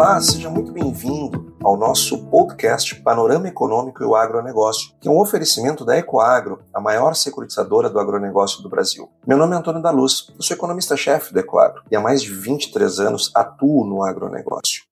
Olá, seja muito bem-vindo ao nosso podcast Panorama Econômico e o Agronegócio, que é um oferecimento da Ecoagro, a maior securitizadora do agronegócio do Brasil. Meu nome é Antônio da Luz, eu sou economista-chefe da Ecoagro e há mais de 23 anos atuo no agronegócio.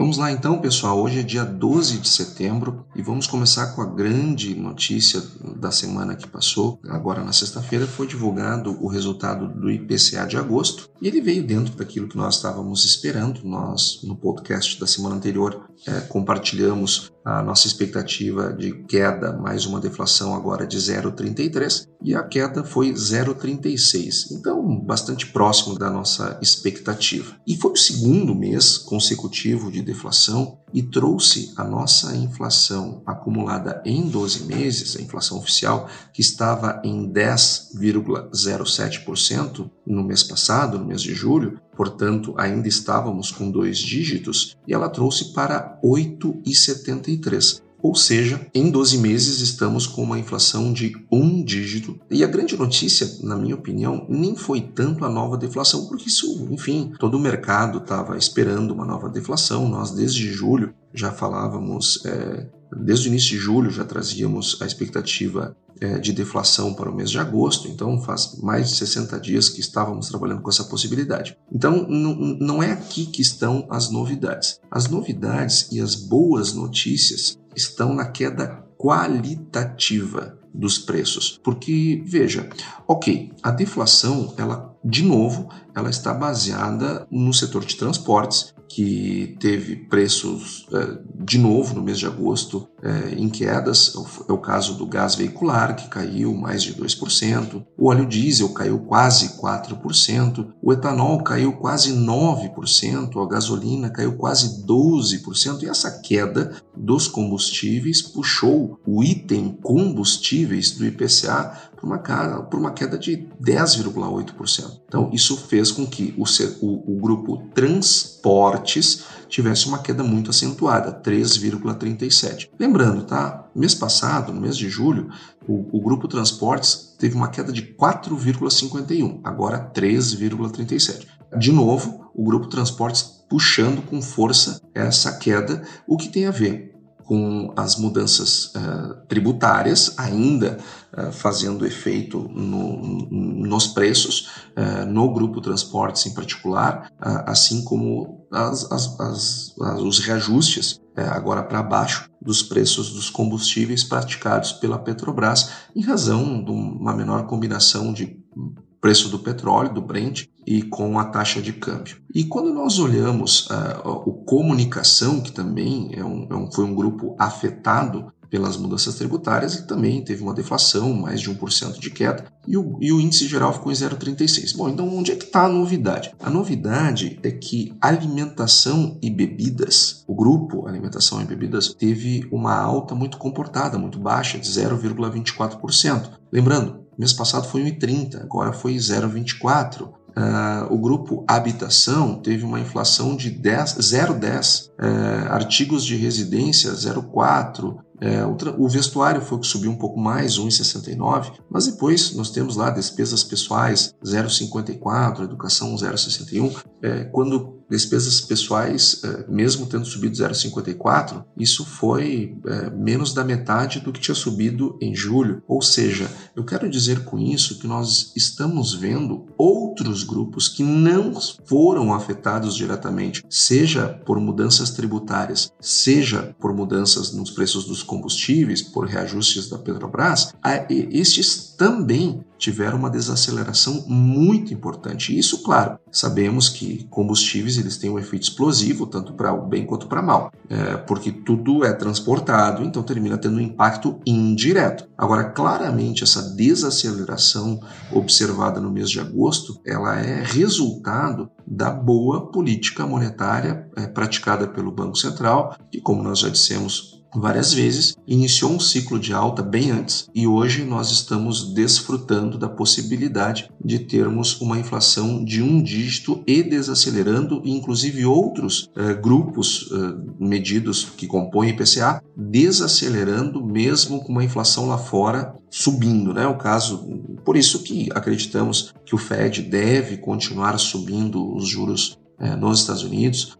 Vamos lá então, pessoal. Hoje é dia 12 de setembro e vamos começar com a grande notícia da semana que passou. Agora, na sexta-feira, foi divulgado o resultado do IPCA de agosto e ele veio dentro daquilo que nós estávamos esperando. Nós, no podcast da semana anterior, é, compartilhamos a nossa expectativa de queda, mais uma deflação agora de 0,33 e a queda foi 0,36, então bastante próximo da nossa expectativa. E foi o segundo mês consecutivo de deflação e trouxe a nossa inflação acumulada em 12 meses, a inflação oficial, que estava em 10,07% no mês passado, no mês de julho, portanto ainda estávamos com dois dígitos, e ela trouxe para 8,73%. Ou seja, em 12 meses estamos com uma inflação de um dígito. E a grande notícia, na minha opinião, nem foi tanto a nova deflação, porque isso, enfim, todo o mercado estava esperando uma nova deflação. Nós, desde julho, já falávamos, é, desde o início de julho, já trazíamos a expectativa de deflação para o mês de agosto, então faz mais de 60 dias que estávamos trabalhando com essa possibilidade. Então, não é aqui que estão as novidades. As novidades e as boas notícias estão na queda qualitativa dos preços. Porque, veja, ok, a deflação, ela, de novo, ela está baseada no setor de transportes, que teve preços é, de novo no mês de agosto é, em quedas. É o caso do gás veicular, que caiu mais de 2%, o óleo diesel caiu quase 4%, o etanol caiu quase 9%, a gasolina caiu quase 12%, e essa queda dos combustíveis puxou o item combustíveis do IPCA por uma, por uma queda de 10,8%. Então, isso fez com que o, o, o grupo transportes tivesse uma queda muito acentuada, 3,37%. Lembrando, tá? Mês passado, no mês de julho, o, o grupo transportes teve uma queda de 4,51%, agora 3,37%. De novo, o grupo transportes puxando com força essa queda, o que tem a ver com as mudanças uh, tributárias ainda uh, fazendo efeito no, nos preços, uh, no grupo transportes em particular, assim como as, as, as, os reajustes agora para baixo dos preços dos combustíveis praticados pela Petrobras, em razão de uma menor combinação de preço do petróleo, do Brent, e com a taxa de câmbio. E quando nós olhamos uh, o comunicação, que também é um, é um, foi um grupo afetado pelas mudanças tributárias e também teve uma deflação, mais de 1% de queda, e o, e o índice geral ficou em 0,36. Bom, então onde é que está a novidade? A novidade é que alimentação e bebidas, o grupo alimentação e bebidas, teve uma alta muito comportada, muito baixa, de 0,24%. Lembrando, mês passado foi 1,30, agora foi 0,24. Uh, o grupo habitação teve uma inflação de 0,10, uh, artigos de residência 0,4, é, o, o, vestuário foi o que subiu um pouco mais, 1,69, mas depois nós temos lá despesas pessoais 0,54, educação 0,61. É, quando despesas pessoais, é, mesmo tendo subido 0,54, isso foi é, menos da metade do que tinha subido em julho. Ou seja, eu quero dizer com isso que nós estamos vendo outros grupos que não foram afetados diretamente, seja por mudanças tributárias, seja por mudanças nos preços dos combustíveis, por reajustes da Petrobras, estes também tiveram uma desaceleração muito importante. Isso, claro, sabemos que combustíveis eles têm um efeito explosivo, tanto para o bem quanto para o mal, é, porque tudo é transportado, então termina tendo um impacto indireto. Agora, claramente, essa desaceleração observada no mês de agosto, ela é resultado da boa política monetária é, praticada pelo Banco Central, que, como nós já dissemos várias vezes, iniciou um ciclo de alta bem antes e hoje nós estamos desfrutando da possibilidade de termos uma inflação de um dígito e desacelerando, e inclusive outros eh, grupos eh, medidos que compõem IPCA desacelerando mesmo com uma inflação lá fora subindo, né? O caso, por isso que acreditamos que o Fed deve continuar subindo os juros eh, nos Estados Unidos,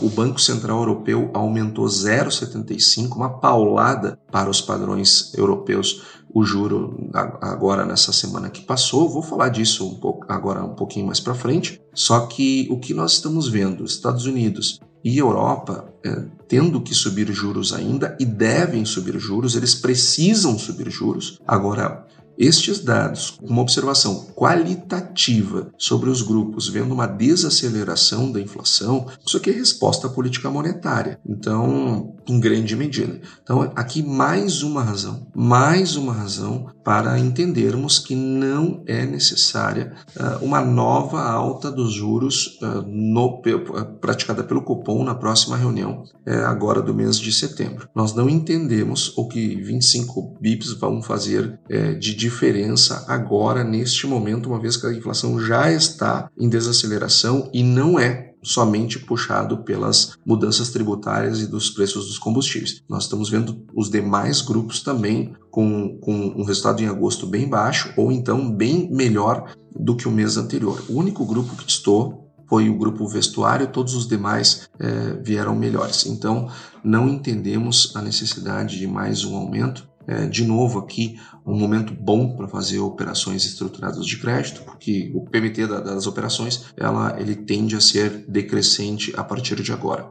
o Banco Central Europeu aumentou 0,75, uma paulada para os padrões europeus, o juro agora nessa semana que passou. Vou falar disso um pouco, agora um pouquinho mais para frente. Só que o que nós estamos vendo, Estados Unidos e Europa é, tendo que subir juros ainda e devem subir juros, eles precisam subir juros. Agora, estes dados, uma observação qualitativa sobre os grupos, vendo uma desaceleração da inflação, isso aqui é resposta à política monetária. Então, em grande medida. Então, aqui mais uma razão, mais uma razão para entendermos que não é necessária uh, uma nova alta dos juros uh, no, uh, praticada pelo Copom na próxima reunião, eh, agora do mês de setembro. Nós não entendemos o que 25 bips vão fazer eh, de diferença agora, neste momento, uma vez que a inflação já está em desaceleração e não é somente puxado pelas mudanças tributárias e dos preços dos combustíveis. Nós estamos vendo os demais grupos também com, com um resultado em agosto bem baixo ou então bem melhor do que o mês anterior. O único grupo que estou foi o grupo vestuário, todos os demais é, vieram melhores. Então, não entendemos a necessidade de mais um aumento é, de novo aqui um momento bom para fazer operações estruturadas de crédito, porque o PMT da, das operações ela, ele tende a ser decrescente a partir de agora.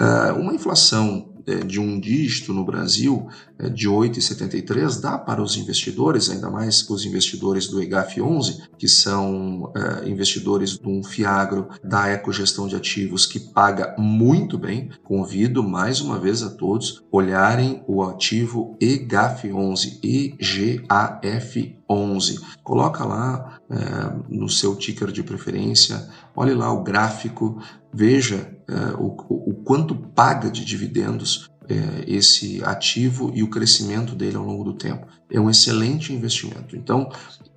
Uh, uma inflação é, de um dígito no Brasil de 8,73 dá para os investidores, ainda mais os investidores do EGAF 11, que são é, investidores de um Fiagro da Ecogestão de Ativos que paga muito bem. Convido mais uma vez a todos olharem o ativo EGAF 11, EGAF 11. Coloca lá é, no seu ticker de preferência, olhe lá o gráfico, veja é, o, o, quanto paga de dividendos é, esse ativo e o crescimento dele ao longo do tempo. É um excelente investimento. Então,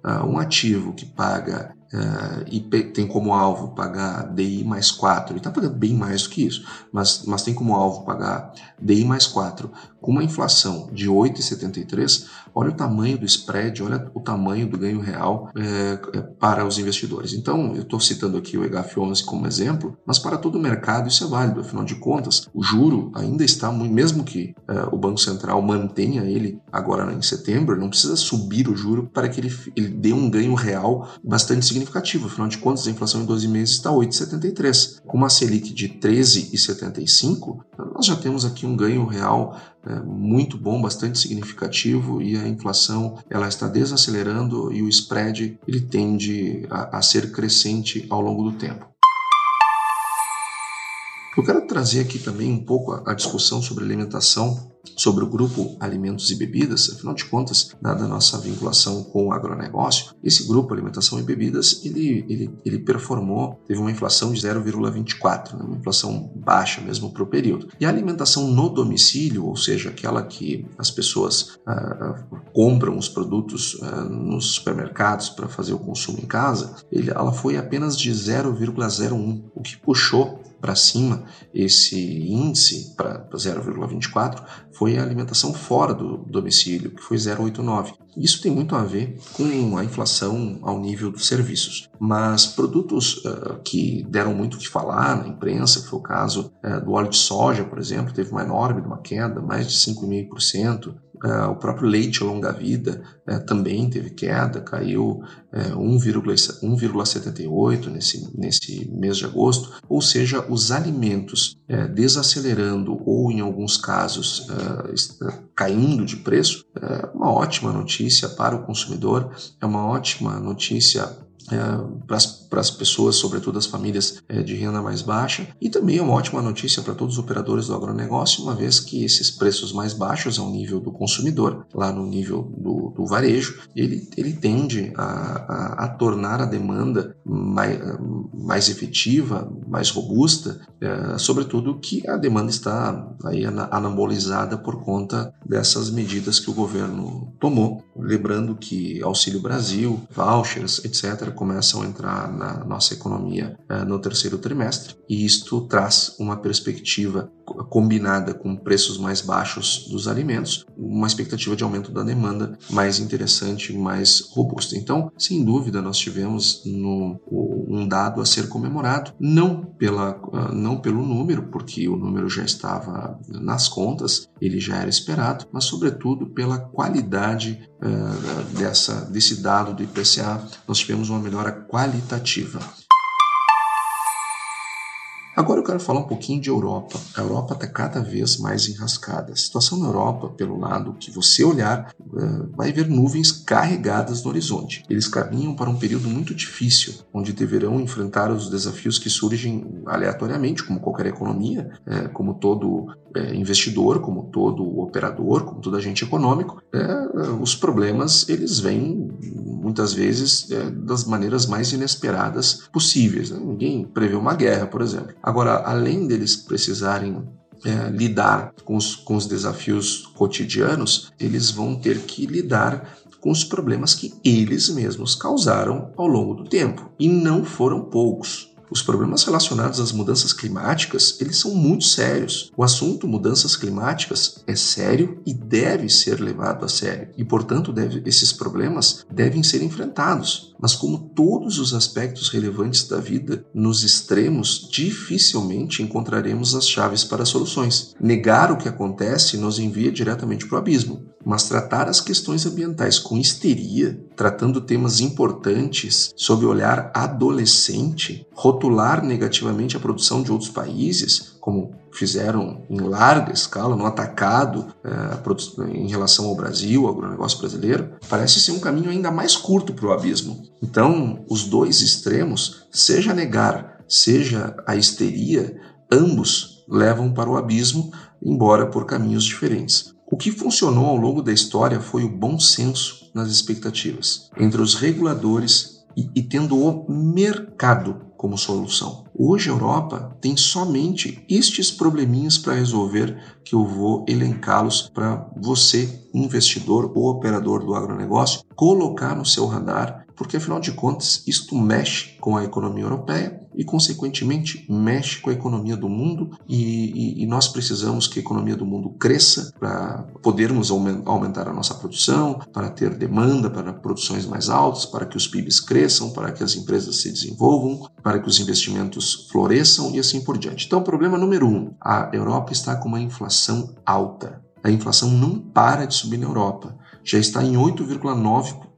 uh, um ativo que paga uh, e tem como alvo pagar DI mais 4, ele está pagando bem mais do que isso, mas, mas tem como alvo pagar DI mais 4 com uma inflação de 8,73, olha o tamanho do spread, olha o tamanho do ganho real é, para os investidores. Então, eu estou citando aqui o EGAF11 como exemplo, mas para todo o mercado isso é válido, afinal de contas, o juro ainda está mesmo que é, o Banco Central mantenha ele agora em setembro, não precisa subir o juro para que ele, ele dê um ganho real bastante significativo, afinal de contas, a inflação em 12 meses está 8,73. Com uma Selic de 13,75, nós já temos aqui um ganho real é, muito bom, bastante significativo e a inflação ela está desacelerando e o spread ele tende a, a ser crescente ao longo do tempo. Eu quero trazer aqui também um pouco a, a discussão sobre alimentação sobre o grupo Alimentos e Bebidas, afinal de contas, dada a nossa vinculação com o agronegócio, esse grupo Alimentação e Bebidas, ele, ele, ele performou, teve uma inflação de 0,24, né, uma inflação baixa mesmo para o período. E a alimentação no domicílio, ou seja, aquela que as pessoas ah, compram os produtos ah, nos supermercados para fazer o consumo em casa, ele, ela foi apenas de 0,01, o que puxou para cima esse índice para 0,24 foi a alimentação fora do domicílio, que foi 0,89. Isso tem muito a ver com a inflação ao nível dos serviços. Mas produtos uh, que deram muito o que falar na imprensa, que foi o caso uh, do óleo de soja, por exemplo, teve uma enorme uma queda, mais de 5,5%. Uh, o próprio leite longa-vida uh, também teve queda, caiu uh, 1,78 nesse, nesse mês de agosto. Ou seja, os alimentos uh, desacelerando ou, em alguns casos, caindo de preço, é uma ótima notícia para o consumidor, é uma ótima notícia é, para as pessoas, sobretudo as famílias é, de renda mais baixa, e também é uma ótima notícia para todos os operadores do agronegócio, uma vez que esses preços mais baixos ao nível do consumidor, lá no nível do, do varejo, ele, ele tende a, a, a tornar a demanda mais, mais efetiva, mais robusta, é, sobretudo que a demanda está aí anabolizada por conta dessas medidas que o governo tomou. Lembrando que Auxílio Brasil, vouchers, etc., começam a entrar na nossa economia uh, no terceiro trimestre, e isto traz uma perspectiva combinada com preços mais baixos dos alimentos, uma expectativa de aumento da demanda mais interessante, mais robusta. Então, sem dúvida, nós tivemos no, um dado a ser comemorado, não, pela, uh, não pelo número, porque o número já estava nas contas, ele já era esperado, mas sobretudo pela qualidade uh, dessa, desse dado do IPCA, nós tivemos uma melhora qualitativa. Agora eu quero falar um pouquinho de Europa. A Europa está cada vez mais enrascada. A situação na Europa, pelo lado que você olhar, eh, vai ver nuvens carregadas no horizonte. Eles caminham para um período muito difícil, onde deverão enfrentar os desafios que surgem aleatoriamente, como qualquer economia, eh, como todo eh, investidor, como todo operador, como todo agente econômico. Os problemas eles vêm muitas vezes das maneiras mais inesperadas possíveis. Né? Ninguém prevê uma guerra, por exemplo. Agora, além deles precisarem é, lidar com os, com os desafios cotidianos, eles vão ter que lidar com os problemas que eles mesmos causaram ao longo do tempo. E não foram poucos. Os problemas relacionados às mudanças climáticas, eles são muito sérios. O assunto mudanças climáticas é sério e deve ser levado a sério. E, portanto, deve, esses problemas devem ser enfrentados. Mas como todos os aspectos relevantes da vida, nos extremos dificilmente encontraremos as chaves para soluções. Negar o que acontece nos envia diretamente para o abismo mas tratar as questões ambientais com histeria, tratando temas importantes sob olhar adolescente, rotular negativamente a produção de outros países, como fizeram em larga escala, no atacado, é, em relação ao Brasil, ao agronegócio brasileiro, parece ser um caminho ainda mais curto para o abismo. Então, os dois extremos, seja negar, seja a histeria, ambos levam para o abismo, embora por caminhos diferentes. O que funcionou ao longo da história foi o bom senso nas expectativas entre os reguladores e, e tendo o mercado como solução. Hoje a Europa tem somente estes probleminhas para resolver que eu vou elencá-los para você, investidor ou operador do agronegócio, colocar no seu radar porque afinal de contas isto mexe com a economia europeia e, consequentemente, mexe com a economia do mundo e, e, e nós precisamos que a economia do mundo cresça para podermos aumentar a nossa produção, para ter demanda para produções mais altas, para que os PIBs cresçam, para que as empresas se desenvolvam, para que os investimentos floresçam e assim por diante. Então, problema número um, a Europa está com uma inflação alta. A inflação não para de subir na Europa. Já está em 8,9%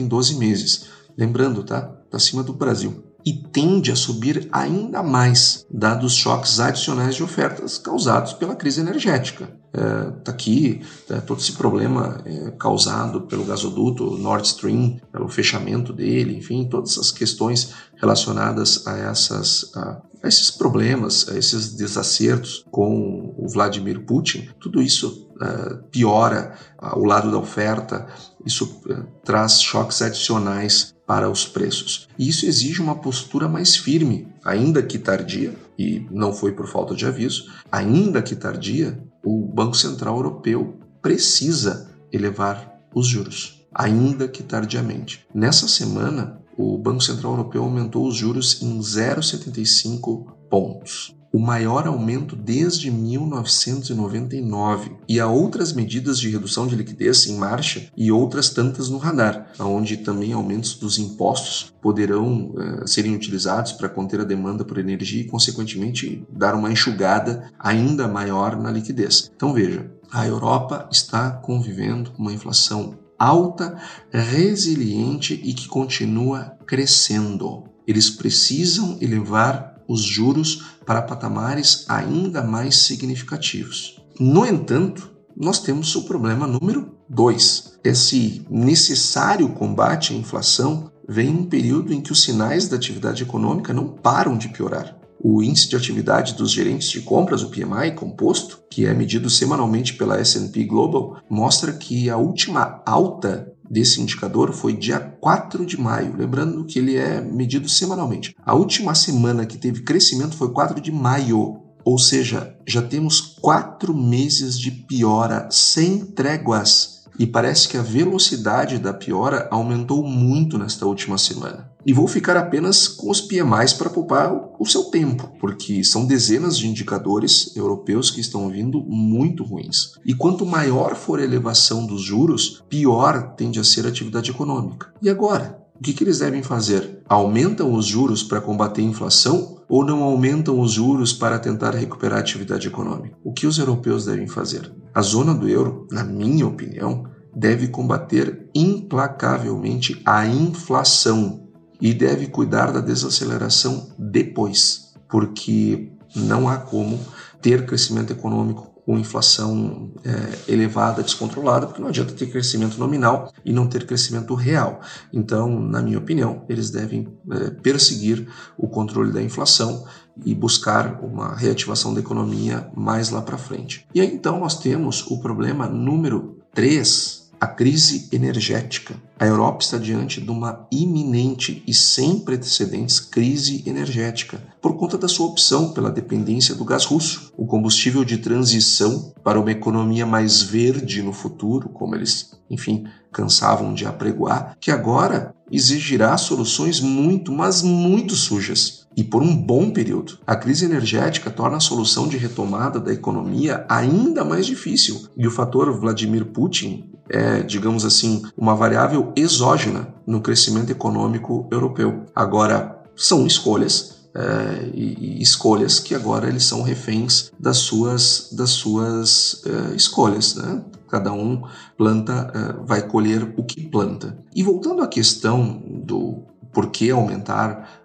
em 12 meses. Lembrando, tá? Tá acima do Brasil. E tende a subir ainda mais, dados choques adicionais de ofertas causados pela crise energética. Está é, tá aqui tá, todo esse problema é, causado pelo gasoduto Nord Stream, pelo fechamento dele, enfim, todas as questões relacionadas a, essas, a, a esses problemas, a esses desacertos com o Vladimir Putin. Tudo isso uh, piora o lado da oferta, isso uh, traz choques adicionais para os preços. E isso exige uma postura mais firme, ainda que tardia, e não foi por falta de aviso, ainda que tardia, o Banco Central Europeu precisa elevar os juros, ainda que tardiamente. Nessa semana, o Banco Central Europeu aumentou os juros em 0,75 pontos. O maior aumento desde 1999, e há outras medidas de redução de liquidez em marcha e outras tantas no radar, onde também aumentos dos impostos poderão uh, serem utilizados para conter a demanda por energia e, consequentemente, dar uma enxugada ainda maior na liquidez. Então veja, a Europa está convivendo com uma inflação alta, resiliente e que continua crescendo. Eles precisam elevar os juros para patamares ainda mais significativos. No entanto, nós temos o problema número 2. Esse necessário combate à inflação vem em um período em que os sinais da atividade econômica não param de piorar. O índice de atividade dos gerentes de compras, o PMI composto, que é medido semanalmente pela S&P Global, mostra que a última alta desse indicador foi dia 4 de maio, lembrando que ele é medido semanalmente. A última semana que teve crescimento foi 4 de maio, ou seja, já temos quatro meses de piora sem tréguas e parece que a velocidade da piora aumentou muito nesta última semana. E vou ficar apenas com os PMIs para poupar o seu tempo, porque são dezenas de indicadores europeus que estão vindo muito ruins. E quanto maior for a elevação dos juros, pior tende a ser a atividade econômica. E agora? O que, que eles devem fazer? Aumentam os juros para combater a inflação ou não aumentam os juros para tentar recuperar a atividade econômica? O que os europeus devem fazer? A zona do euro, na minha opinião, deve combater implacavelmente a inflação e deve cuidar da desaceleração depois, porque não há como ter crescimento econômico com inflação é, elevada, descontrolada, porque não adianta ter crescimento nominal e não ter crescimento real. Então, na minha opinião, eles devem é, perseguir o controle da inflação e buscar uma reativação da economia mais lá para frente. E aí então nós temos o problema número 3 a crise energética. A Europa está diante de uma iminente e sem precedentes crise energética por conta da sua opção pela dependência do gás russo, o combustível de transição para uma economia mais verde no futuro, como eles, enfim, cansavam de apregoar, que agora exigirá soluções muito, mas muito sujas e por um bom período. A crise energética torna a solução de retomada da economia ainda mais difícil e o fator Vladimir Putin é, digamos assim, uma variável exógena no crescimento econômico europeu. Agora, são escolhas é, e, e, escolhas que agora eles são reféns das suas, das suas é, escolhas. Né? Cada um planta, é, vai colher o que planta. E voltando à questão do por que aumentar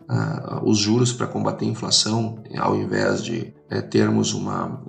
os juros para combater a inflação, ao invés de é, termos uma,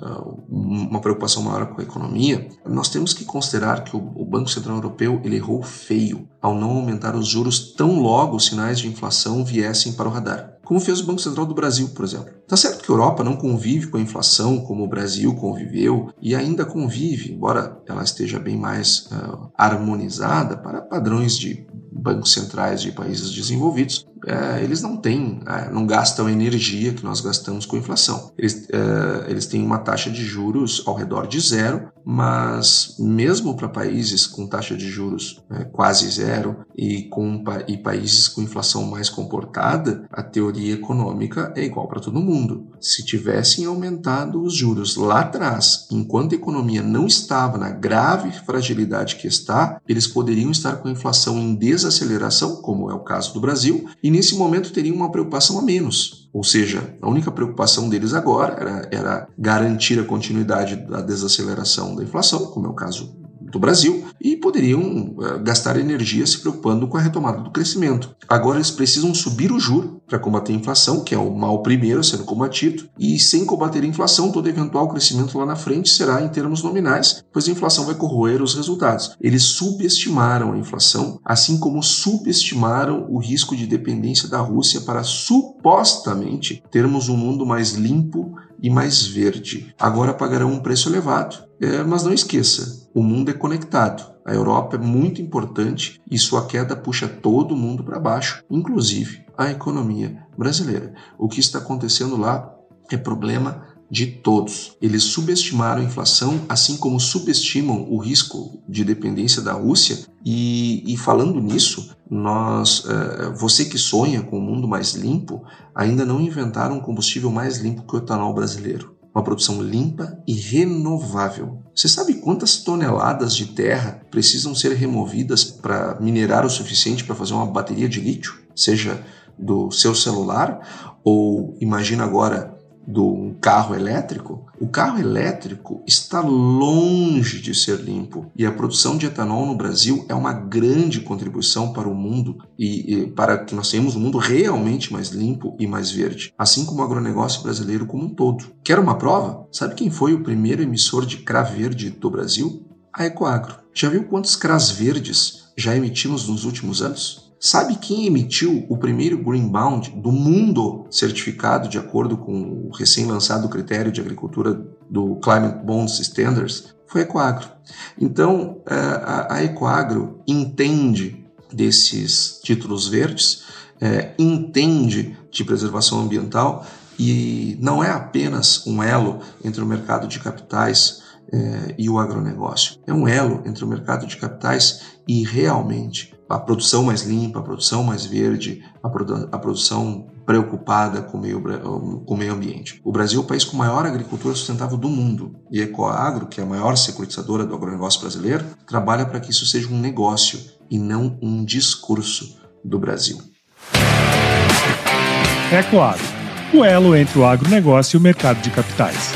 uma preocupação maior com a economia, nós temos que considerar que o, o, Banco Central Europeu ele errou feio ao não aumentar os juros tão logo os sinais de inflação viessem para o radar. Como fez o Banco Central do Brasil, por exemplo. Tá certo que a Europa não convive com a inflação como o Brasil conviveu e ainda convive, embora ela esteja bem mais uh, harmonizada para padrões de bancos centrais de países desenvolvidos, é, eles não têm, é, não gastam a energia que nós gastamos com inflação. Eles, é, eles têm uma taxa de juros ao redor de zero, mas mesmo para países com taxa de juros é, quase zero e, com, e países com inflação mais comportada, a teoria econômica é igual para todo mundo. Se tivessem aumentado os juros lá atrás, enquanto a economia não estava na grave fragilidade que está, eles poderiam estar com a inflação em desaceleração, como é o caso do Brasil, e nesse momento teriam uma preocupação a menos. Ou seja, a única preocupação deles agora era, era garantir a continuidade da desaceleração da inflação, como é o caso do Brasil e poderiam uh, gastar energia se preocupando com a retomada do crescimento. Agora eles precisam subir o juro para combater a inflação, que é o mal primeiro ser combatido, e sem combater a inflação, todo eventual crescimento lá na frente será em termos nominais, pois a inflação vai corroer os resultados. Eles subestimaram a inflação, assim como subestimaram o risco de dependência da Rússia para supostamente termos um mundo mais limpo e mais verde. Agora pagarão um preço elevado. É, mas não esqueça, o mundo é conectado. A Europa é muito importante e sua queda puxa todo mundo para baixo, inclusive a economia brasileira. O que está acontecendo lá é problema de todos. Eles subestimaram a inflação, assim como subestimam o risco de dependência da Rússia. E, e falando nisso, nós, uh, você que sonha com um mundo mais limpo, ainda não inventaram um combustível mais limpo que o etanol brasileiro. Uma produção limpa e renovável. Você sabe quantas toneladas de terra precisam ser removidas para minerar o suficiente para fazer uma bateria de lítio? Seja do seu celular ou imagina agora do carro elétrico, o carro elétrico está longe de ser limpo e a produção de etanol no Brasil é uma grande contribuição para o mundo e, e, para que nós tenhamos um mundo realmente mais limpo e mais verde, assim como o agronegócio brasileiro como um todo. Quer uma prova? Sabe quem foi o primeiro emissor de CRA verde do Brasil? A Ecoagro. Já viu quantos CRAs verdes já emitimos nos últimos anos? Sabe quem emitiu o primeiro Green Bond do mundo certificado de acordo com o recém-lançado critério de agricultura do Climate Bonds Standards? Foi a Ecoagro. Então, é, a Ecoagro entende desses títulos verdes, é, entende de preservação ambiental e não é apenas um elo entre o mercado de capitais é, e o agronegócio. É um elo entre o mercado de capitais e realmente a produção mais limpa, a produção mais verde, a, produ a produção preocupada com o, meio, com o meio ambiente. O Brasil é o país com maior agricultura sustentável do mundo e a Ecoagro, que é a maior securitizadora do agronegócio brasileiro, trabalha para que isso seja um negócio e não um discurso do Brasil. Ecoagro, o elo entre o agronegócio e o mercado de capitais.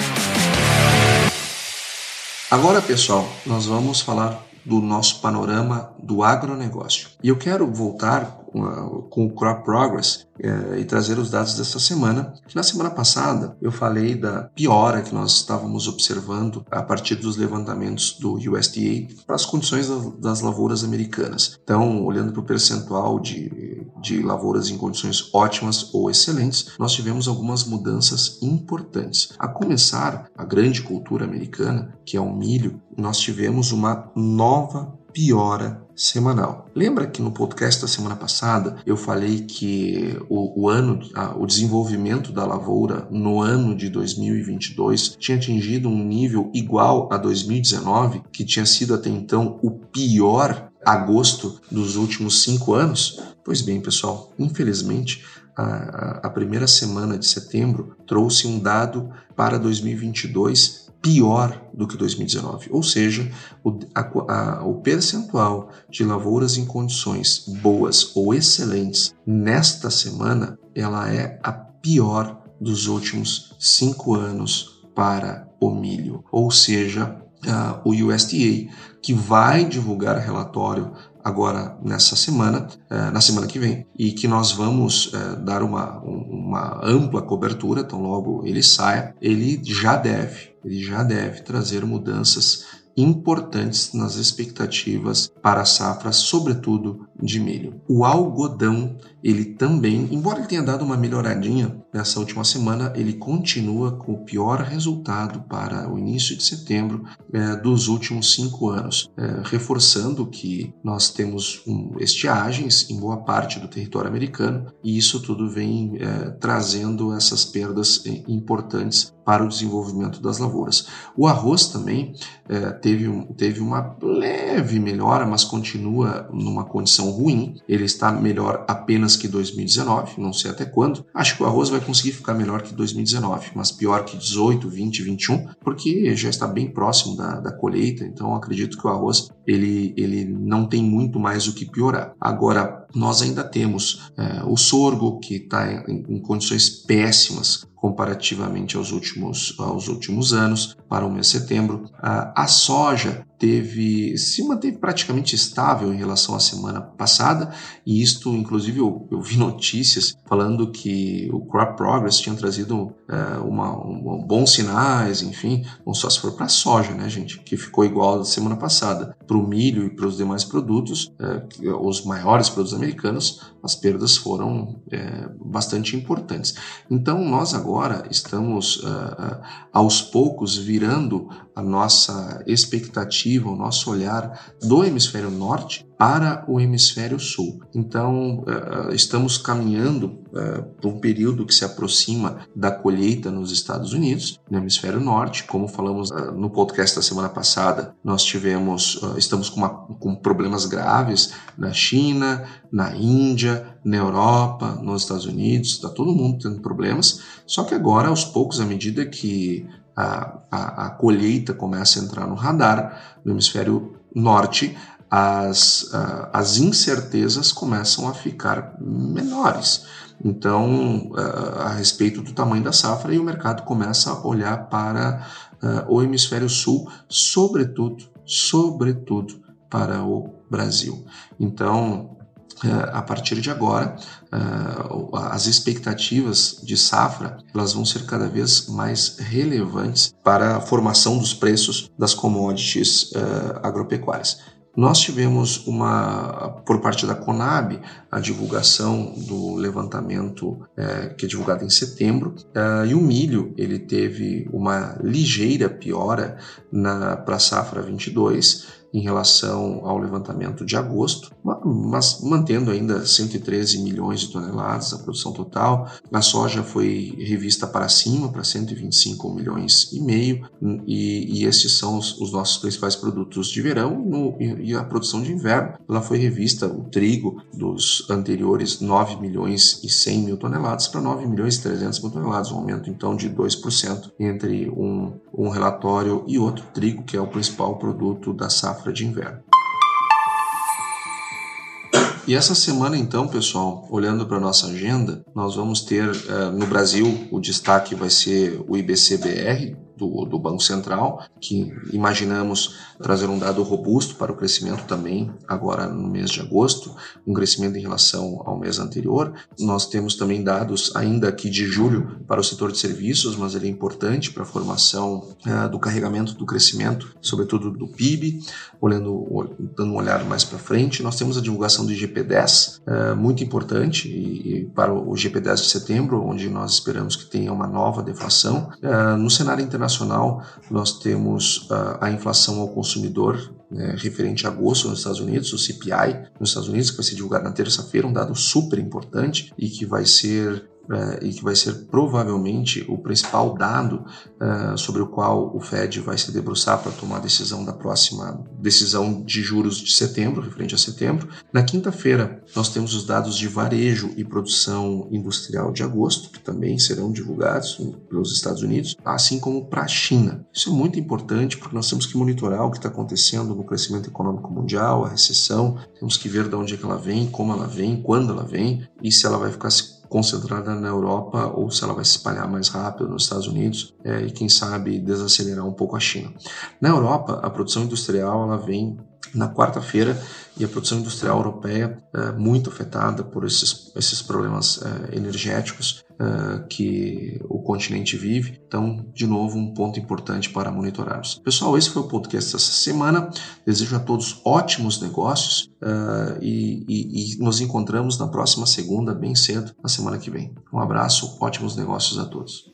Agora, pessoal, nós vamos falar do nosso panorama do agronegócio. E eu quero voltar com, o Crop Progress é, e trazer os dados dessa semana. Na semana passada eu falei da piora que nós estávamos observando a partir dos levantamentos do USDA para as condições das lavouras americanas. Então, olhando para o percentual de, de lavouras em condições ótimas ou excelentes, nós tivemos algumas mudanças importantes. A começar, a grande cultura americana, que é o milho, nós tivemos uma nova piora semanal. Lembra que no podcast da semana passada eu falei que o, o ano, o desenvolvimento da lavoura no ano de 2022 tinha atingido um nível igual a 2019, que tinha sido até então o pior agosto dos últimos cinco anos? Pois bem, pessoal, infelizmente a, a primeira semana de setembro trouxe um dado para 2022 pior do que 2019, ou seja, o, a, a, o percentual de lavouras em condições boas ou excelentes nesta semana ela é a pior dos últimos cinco anos para o milho, ou seja, o USDA que vai divulgar relatório agora nessa semana, uh, na semana que vem, e que nós vamos uh, dar uma, uma ampla cobertura, então logo ele saia, ele já deve ele já deve trazer mudanças importantes nas expectativas para a safra, sobretudo de milho. O algodão, ele também, embora ele tenha dado uma melhoradinha nessa última semana, ele continua com o pior resultado para o início de setembro é, dos últimos cinco anos, é, reforçando que nós temos um, estiagens em boa parte do território americano e isso tudo vem é, trazendo essas perdas é, importantes para o desenvolvimento das lavouras. O arroz também é, teve, um, teve uma leve melhora, mas continua numa condição ruim. Ele está melhor apenas que 2019, não sei até quando. Acho que o arroz vai conseguir ficar melhor que 2019, mas pior que 18, 20, 21, porque já está bem próximo da, da colheita. Então acredito que o arroz ele, ele não tem muito mais o que piorar. Agora, nós ainda temos é, o sorgo, que está em, em, condições péssimas comparativamente aos últimos, aos últimos anos, para o mês de setembro. A, soja teve se manteve praticamente estável em relação à semana passada. E isto inclusive eu, eu vi notícias falando que o crop progress tinha trazido é, uma, um, bons sinais enfim. Não só se for para a soja né gente que ficou igual da semana passada. Para o milho e para os demais produtos é, os maiores produtos americanos as perdas foram é, bastante importantes. Então, nós agora estamos uh, aos poucos virando a nossa expectativa, o nosso olhar do hemisfério norte para o hemisfério sul. Então, uh, estamos caminhando uh, para um período que se aproxima da colheita nos Estados Unidos, no hemisfério norte. Como falamos uh, no podcast da semana passada, nós tivemos, estamos com, uma, com problemas graves na China, na Índia, na Europa, nos Estados Unidos, está todo mundo tendo problemas. Só que agora, aos poucos, à medida que a, a, a colheita começa a entrar no radar no hemisfério norte, as, as incertezas começam a ficar menores. Então, a respeito do tamanho da safra, e o mercado começa a olhar para o hemisfério sul, sobretudo, sobretudo para o Brasil. Então, a partir de agora, as expectativas de safra elas vão ser cada vez mais relevantes para a formação dos preços das commodities agropecuárias. Nós tivemos uma, por parte da Conab, a divulgação do levantamento é, que é divulgado em setembro, é, e o milho ele teve uma ligeira piora para a safra 22, em relação ao levantamento de agosto, mas mantendo ainda 113 milhões de toneladas a produção total. A soja foi revista para cima, para 125 milhões e meio, e, e esses são os, os, nossos principais produtos de verão. No, e, a produção de inverno, ela foi revista, o trigo dos anteriores 9 milhões e 100 mil toneladas para 9 milhões e 300 mil toneladas, um aumento então de 2% entre um, um relatório e outro. Trigo, que é o principal produto da safra safra de inverno. E essa semana, então, pessoal, olhando para nossa agenda, nós vamos ter uh, no Brasil o destaque vai ser o IBCBR, do, do, Banco Central, que imaginamos trazer um dado robusto para o crescimento também, agora no mês de agosto, um crescimento em relação ao mês anterior. Nós temos também dados ainda aqui de julho para o setor de serviços, mas ele é importante para a formação uh, do carregamento do crescimento, sobretudo do PIB. Olhando, dando um olhar mais para frente, nós temos a divulgação do IGP-10, uh, eh, muito importante, e, e para o IGP-10 de setembro, onde nós esperamos que tenha uma nova deflação. Uh, no cenário internacional, internacional, nós temos uh, a inflação ao consumidor né, referente a agosto nos Estados Unidos, o CPI nos Estados Unidos, que vai ser divulgado na terça-feira, um dado super importante e que vai ser é, e que vai ser provavelmente o principal dado é, sobre o qual o Fed vai se debruçar para tomar a decisão da próxima decisão de juros de setembro, referente a setembro. Na quinta-feira, nós temos os dados de varejo e produção industrial de agosto, que também serão divulgados pelos Estados Unidos, assim como para a China. Isso é muito importante porque nós temos que monitorar o que está acontecendo no crescimento econômico mundial, a recessão, temos que ver de onde é que ela vem, como ela vem, quando ela vem e se ela vai ficar concentrada na Europa ou se ela vai se espalhar mais rápido nos Estados Unidos é, e quem sabe desacelerar um pouco a China. Na Europa, a produção industrial ela vem na quarta-feira e a produção industrial europeia é muito afetada por esses, esses problemas é, energéticos é, que o continente vive. Então, de novo, um ponto importante para monitorarmos. Pessoal, esse foi o podcast dessa semana. Desejo a todos ótimos negócios é, e, e, e nos encontramos na próxima segunda, bem cedo, na semana que vem. Um abraço, ótimos negócios a todos.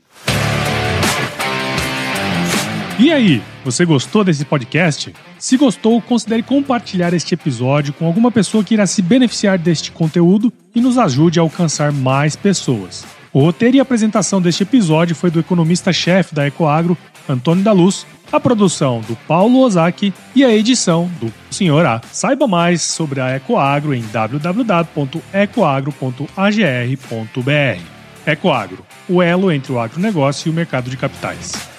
E aí, você gostou desse podcast? Se gostou, considere compartilhar este episódio com alguma pessoa que irá se beneficiar deste conteúdo e nos ajude a alcançar mais pessoas. O roteiro e apresentação deste episódio foi do economista-chefe da Ecoagro, Antônio da Luz, a produção do Paulo Ozaki e a edição do Sr. A. Saiba mais sobre a Ecoagro em www.ecoagro.agr.br. Ecoagro, o elo entre o agronegócio e o mercado de capitais.